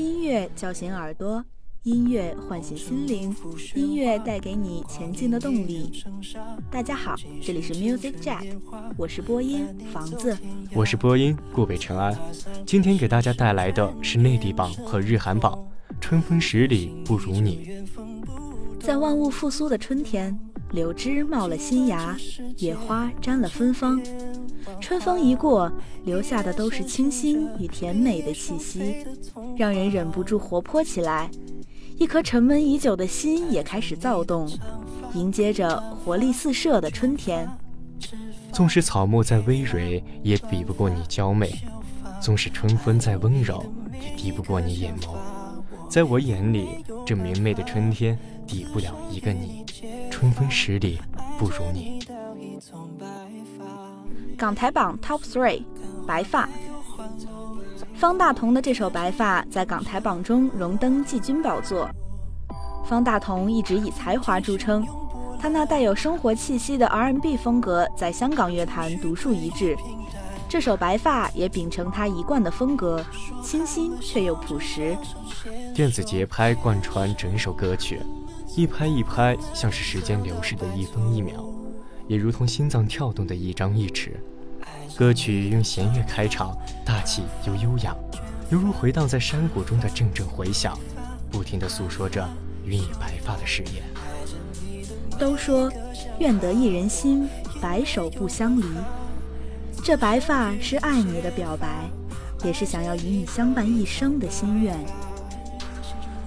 音乐叫醒耳朵，音乐唤醒心灵，音乐带给你前进的动力。大家好，这里是 Music Jack，我是播音房子，我是播音顾北尘安。今天给大家带来的是内地榜和日韩榜，《春风十里不如你》。在万物复苏的春天，柳枝冒了新芽，野花沾了芬芳。春风一过，留下的都是清新与甜美的气息，让人忍不住活泼起来。一颗沉闷已久的心也开始躁动，迎接着活力四射的春天。纵使草木再葳蕤，也比不过你娇美；纵使春风再温柔，也敌不过你眼眸。在我眼里，这明媚的春天抵不了一个你。春风十里不如你。港台榜 Top Three，白发。方大同的这首《白发》在港台榜中荣登季军宝座。方大同一直以才华著称，他那带有生活气息的 R&B 风格在香港乐坛独树一帜。这首《白发》也秉承他一贯的风格，清新却又朴实。电子节拍贯穿整首歌曲，一拍一拍像是时间流逝的一分一秒，也如同心脏跳动的一张一弛。歌曲用弦乐开场，大气又悠扬，犹如回荡在山谷中的阵阵回响，不停地诉说着与你白发的誓言。都说愿得一人心，白首不相离。这白发是爱你的表白，也是想要与你相伴一生的心愿。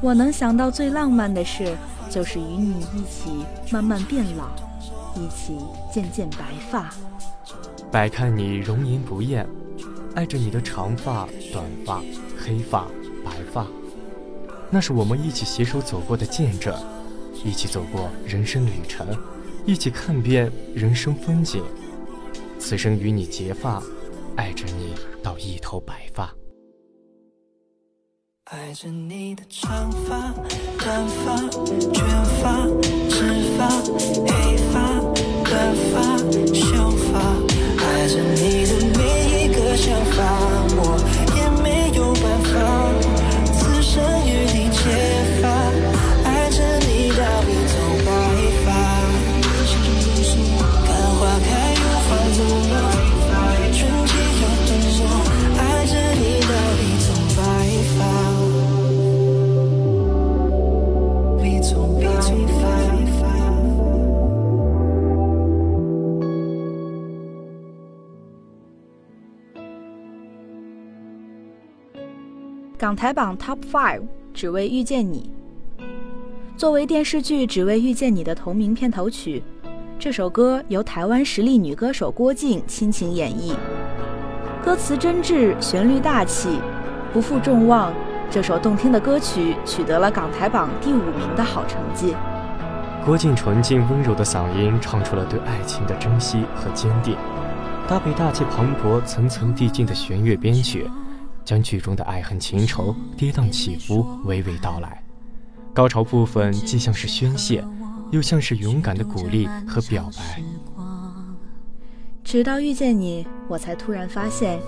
我能想到最浪漫的事，就是与你一起慢慢变老，一起渐渐白发。百看你容颜不厌，爱着你的长发、短发、黑发、白发，那是我们一起携手走过的见证，一起走过人生旅程，一起看遍人生风景。此生与你结发，爱着你到一头白发。爱着你的长发、短发、卷发、直发、黑发、短发、秀发。爱着你的每一个想法，港台榜 Top Five，只为遇见你。作为电视剧《只为遇见你》的同名片头曲，这首歌由台湾实力女歌手郭静倾情演绎。歌词真挚，旋律大气，不负众望。这首动听的歌曲取得了港台榜第五名的好成绩。郭靖纯净温柔的嗓音，唱出了对爱情的珍惜和坚定，搭配大气磅礴、层层递进的弦乐编曲，将剧中的爱恨情仇、跌宕起伏娓娓道来。高潮部分既像是宣泄，又像是勇敢的鼓励和表白。直到遇见你，我才突然发现，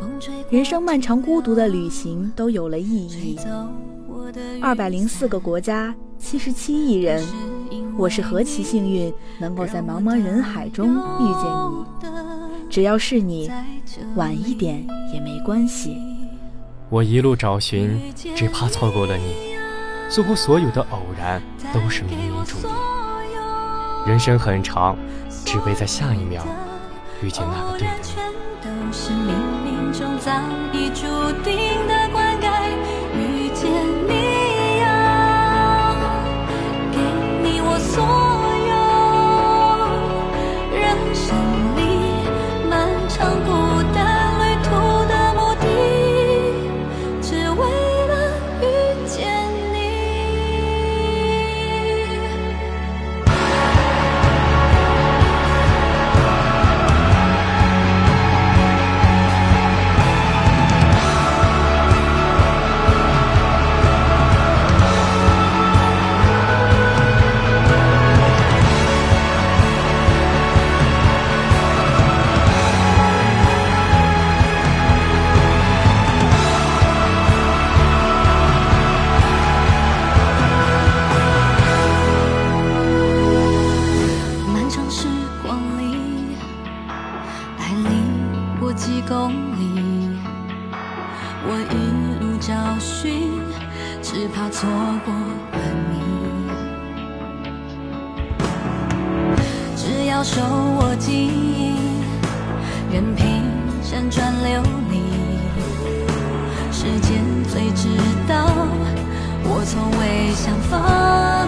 人生漫长孤独的旅行都有了意义。二百零四个国家，七十七亿人，我是何其幸运，能够在茫茫人海中遇见你。只要是你，晚一点也没关系。我一路找寻，只怕错过了你。似乎所有的偶然都是冥冥注定。人生很长，只为在下一秒遇见那个对的人。辗转流离时间最知道我从未想放。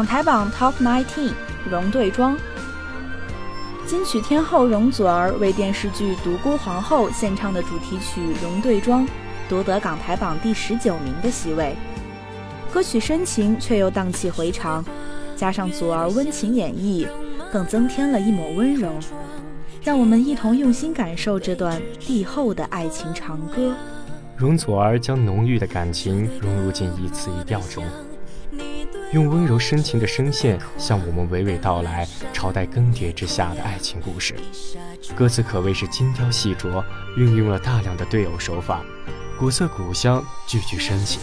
港台榜 Top Nineteen，容对庄。金曲天后容祖儿为电视剧《独孤皇后》献唱的主题曲《容对庄》，夺得港台榜第十九名的席位。歌曲深情却又荡气回肠，加上祖儿温情演绎，更增添了一抹温柔。让我们一同用心感受这段帝后的爱情长歌。容祖儿将浓郁的感情融入进一词一调中。用温柔深情的声线向我们娓娓道来朝代更迭之下的爱情故事，歌词可谓是精雕细琢，运用了大量的对偶手法，古色古香，句句深情，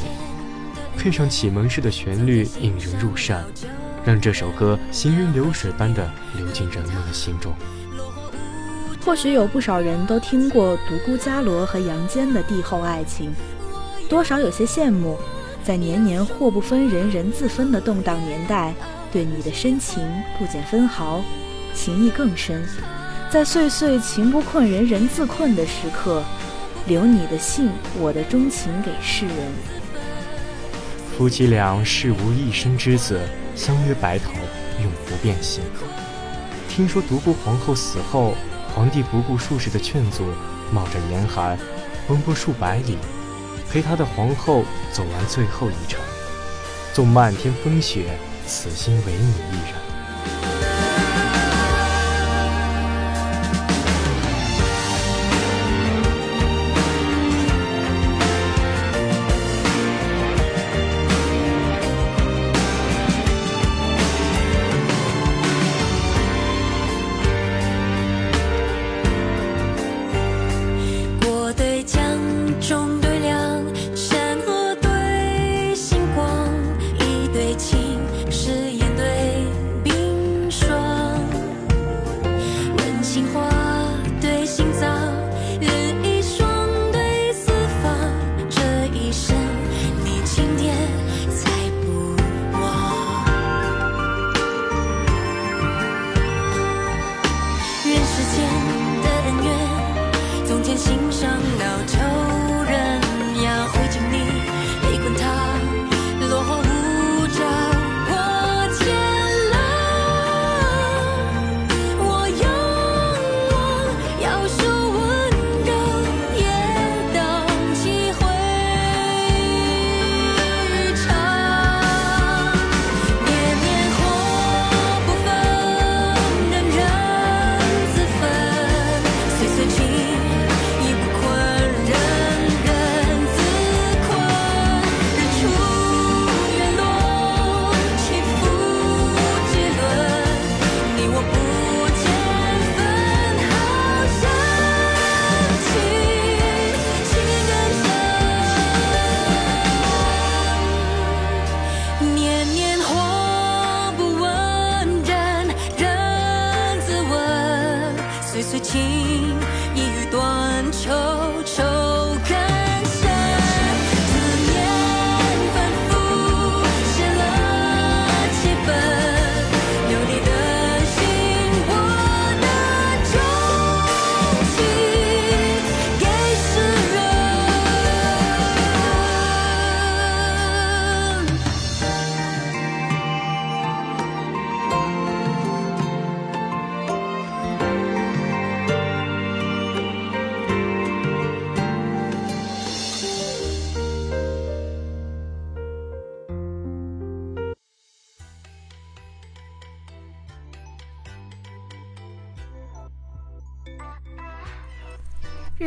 配上启蒙式的旋律，引人入胜，让这首歌行云流水般的流进人们的心中。或许有不少人都听过独孤伽罗和杨坚的帝后爱情，多少有些羡慕。在年年祸不分人人自分的动荡年代，对你的深情不减分毫，情意更深。在岁岁情不困人人自困的时刻，留你的信，我的钟情给世人。夫妻俩誓无一生之子，相约白头，永不变心。听说独孤皇后死后，皇帝不顾术士的劝阻，冒着严寒，奔波数百里。陪他的皇后走完最后一程，纵漫天风雪，此心唯你一人。心上的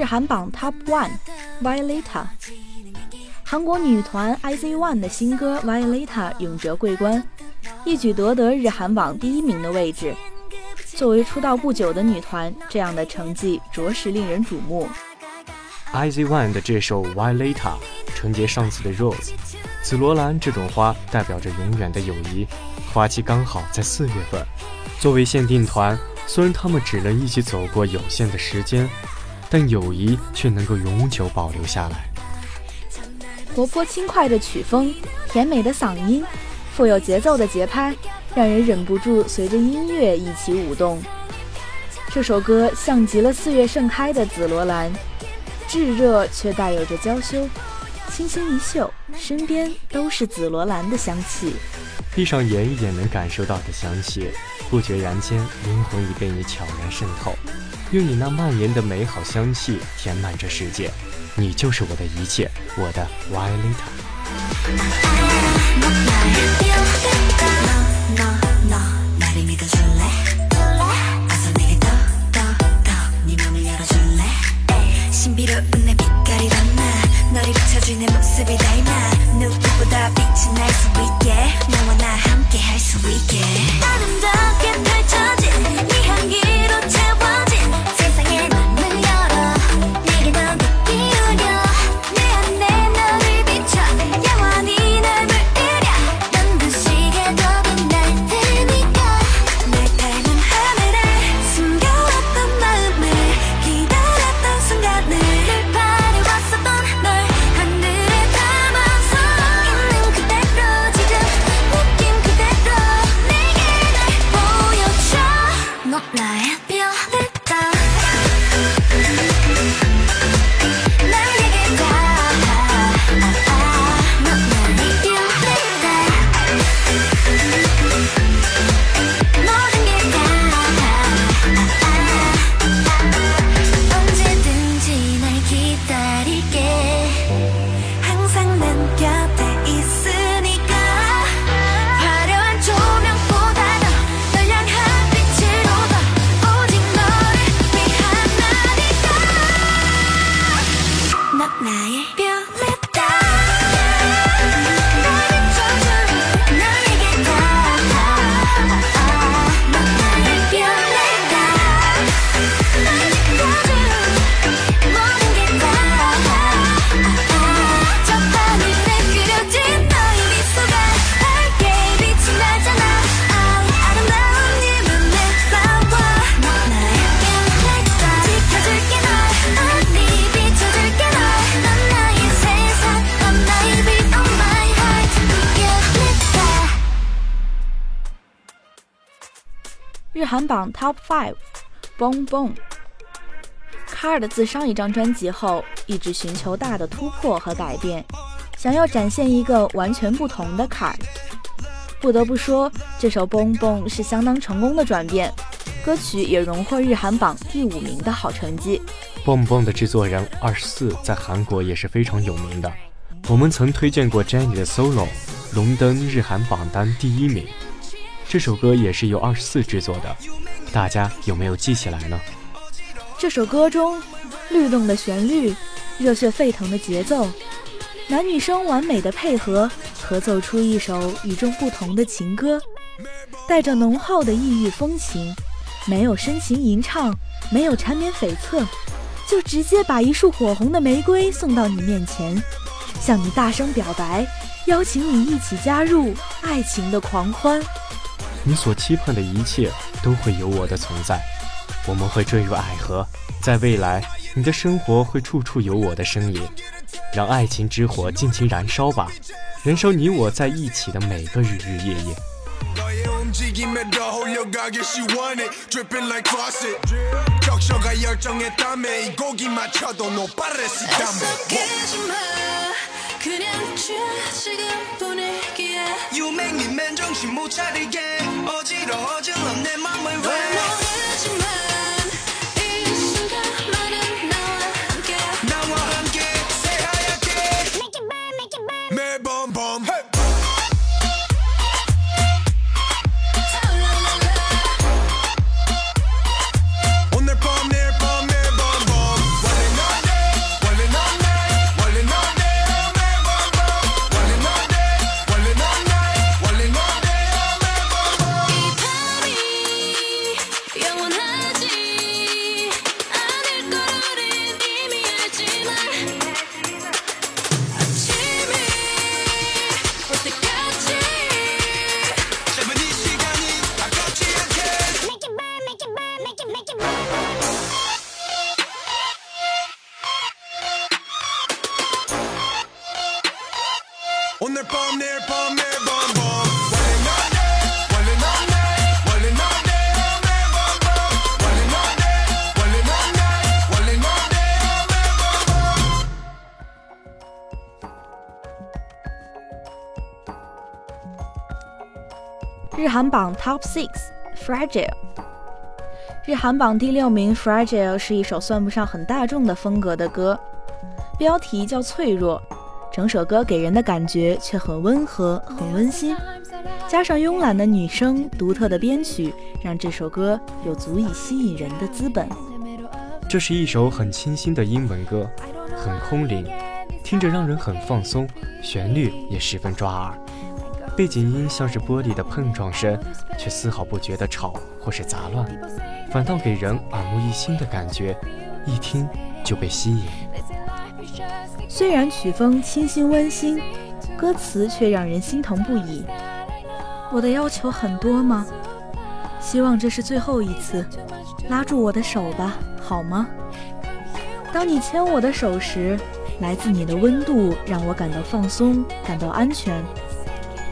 日韩榜 Top One，Violeta。韩国女团 IZ ONE 的新歌 Violeta 永折桂冠，一举夺得日韩榜第一名的位置。作为出道不久的女团，这样的成绩着实令人瞩目。IZ ONE 的这首 Violeta 承接上次的 Rose，紫罗兰这种花代表着永远的友谊，花期刚好在四月份。作为限定团，虽然他们只能一起走过有限的时间。但友谊却能够永久保留下来。活泼轻快的曲风，甜美的嗓音，富有节奏的节拍，让人忍不住随着音乐一起舞动。这首歌像极了四月盛开的紫罗兰，炙热却带有着娇羞，轻轻一嗅，身边都是紫罗兰的香气。闭上眼也能感受到的香气，不觉然间灵魂已被你悄然渗透。用你那蔓延的美好香气填满这世界，你就是我的一切，我的 Violeta。日韩榜 Top Five，Boom Boom。Hard 自上一张专辑后，一直寻求大的突破和改变，想要展现一个完全不同的 Card。不得不说，这首《蹦蹦》是相当成功的转变，歌曲也荣获日韩榜第五名的好成绩。《蹦蹦》的制作人二十四在韩国也是非常有名的，我们曾推荐过 Jennie 的 solo，荣登日韩榜单第一名。这首歌也是由二十四制作的，大家有没有记起来呢？这首歌中，律动的旋律，热血沸腾的节奏，男女生完美的配合，合奏出一首与众不同的情歌，带着浓厚的异域风情，没有深情吟唱，没有缠绵悱恻，就直接把一束火红的玫瑰送到你面前，向你大声表白，邀请你一起加入爱情的狂欢。你所期盼的一切都会有我的存在。我们会坠入爱河，在未来，你的生活会处处有我的身影，让爱情之火尽情燃烧吧，燃烧你我在一起的每个日日夜夜。 어지러워질러 내 맘을 왜? 말하지 마. 韩榜 Top Six Fragile，日韩榜第六名 Fragile 是一首算不上很大众的风格的歌，标题叫脆弱，整首歌给人的感觉却很温和、很温馨，加上慵懒的女声、独特的编曲，让这首歌有足以吸引人的资本。这是一首很清新的英文歌，很空灵，听着让人很放松，旋律也十分抓耳。背景音像是玻璃的碰撞声，却丝毫不觉得吵或是杂乱，反倒给人耳目一新的感觉，一听就被吸引。虽然曲风清新温馨，歌词却让人心疼不已。我的要求很多吗？希望这是最后一次，拉住我的手吧，好吗？当你牵我的手时，来自你的温度让我感到放松，感到安全。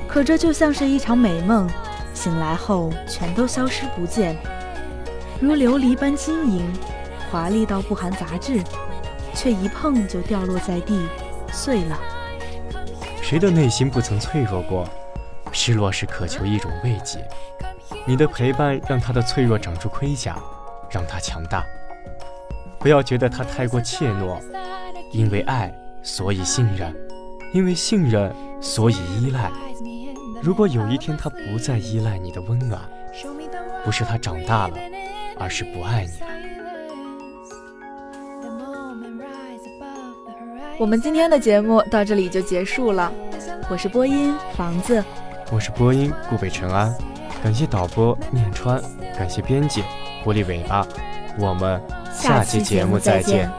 可这就像是一场美梦，醒来后全都消失不见，如琉璃般晶莹，华丽到不含杂质，却一碰就掉落在地，碎了。谁的内心不曾脆弱过？失落是渴求一种慰藉，你的陪伴让他的脆弱长出盔甲，让他强大。不要觉得他太过怯懦，因为爱，所以信任；因为信任，所以依赖。如果有一天他不再依赖你的温暖不是他长大了而是不爱你了。我们今天的节目到这里就结束了。我是播音房子。我是播音顾北辰安感谢导播念川感谢编辑狐狸尾巴我们下期节目再见。